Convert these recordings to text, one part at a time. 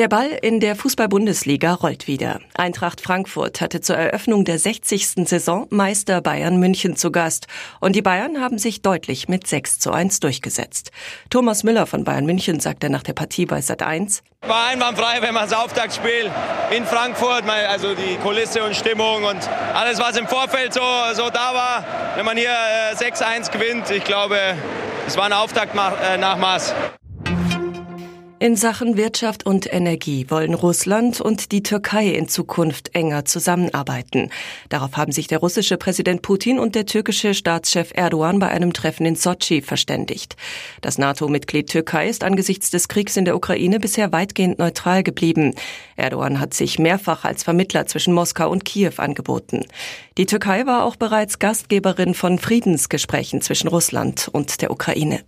Der Ball in der Fußball-Bundesliga rollt wieder. Eintracht Frankfurt hatte zur Eröffnung der 60. Saison Meister Bayern München zu Gast. Und die Bayern haben sich deutlich mit 6 zu 1 durchgesetzt. Thomas Müller von Bayern München sagte nach der Partie bei Sat 1. War einwandfrei, wenn man das Auftaktspiel in Frankfurt, also die Kulisse und Stimmung und alles, was im Vorfeld so, so da war, wenn man hier 6-1 äh, gewinnt, ich glaube, es war ein Auftaktnachmaß. In Sachen Wirtschaft und Energie wollen Russland und die Türkei in Zukunft enger zusammenarbeiten. Darauf haben sich der russische Präsident Putin und der türkische Staatschef Erdogan bei einem Treffen in Sotschi verständigt. Das NATO-Mitglied Türkei ist angesichts des Kriegs in der Ukraine bisher weitgehend neutral geblieben. Erdogan hat sich mehrfach als Vermittler zwischen Moskau und Kiew angeboten. Die Türkei war auch bereits Gastgeberin von Friedensgesprächen zwischen Russland und der Ukraine.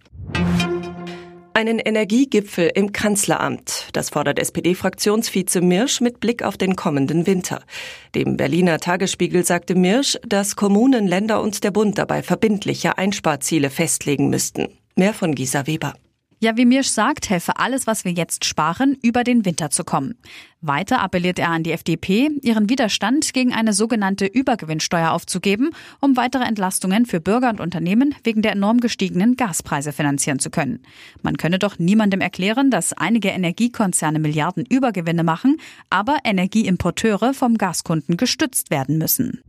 Einen Energiegipfel im Kanzleramt. Das fordert SPD-Fraktionsvize Mirsch mit Blick auf den kommenden Winter. Dem Berliner Tagesspiegel sagte Mirsch, dass Kommunen, Länder und der Bund dabei verbindliche Einsparziele festlegen müssten. Mehr von Gisa Weber. Ja, wie Mirsch sagt, helfe alles, was wir jetzt sparen, über den Winter zu kommen. Weiter appelliert er an die FDP, ihren Widerstand gegen eine sogenannte Übergewinnsteuer aufzugeben, um weitere Entlastungen für Bürger und Unternehmen wegen der enorm gestiegenen Gaspreise finanzieren zu können. Man könne doch niemandem erklären, dass einige Energiekonzerne Milliarden Übergewinne machen, aber Energieimporteure vom Gaskunden gestützt werden müssen.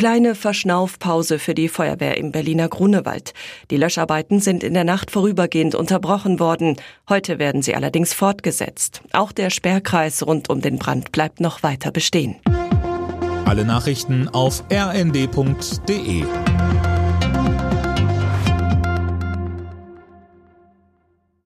Kleine Verschnaufpause für die Feuerwehr im Berliner Grunewald. Die Löscharbeiten sind in der Nacht vorübergehend unterbrochen worden. Heute werden sie allerdings fortgesetzt. Auch der Sperrkreis rund um den Brand bleibt noch weiter bestehen. Alle Nachrichten auf rnd.de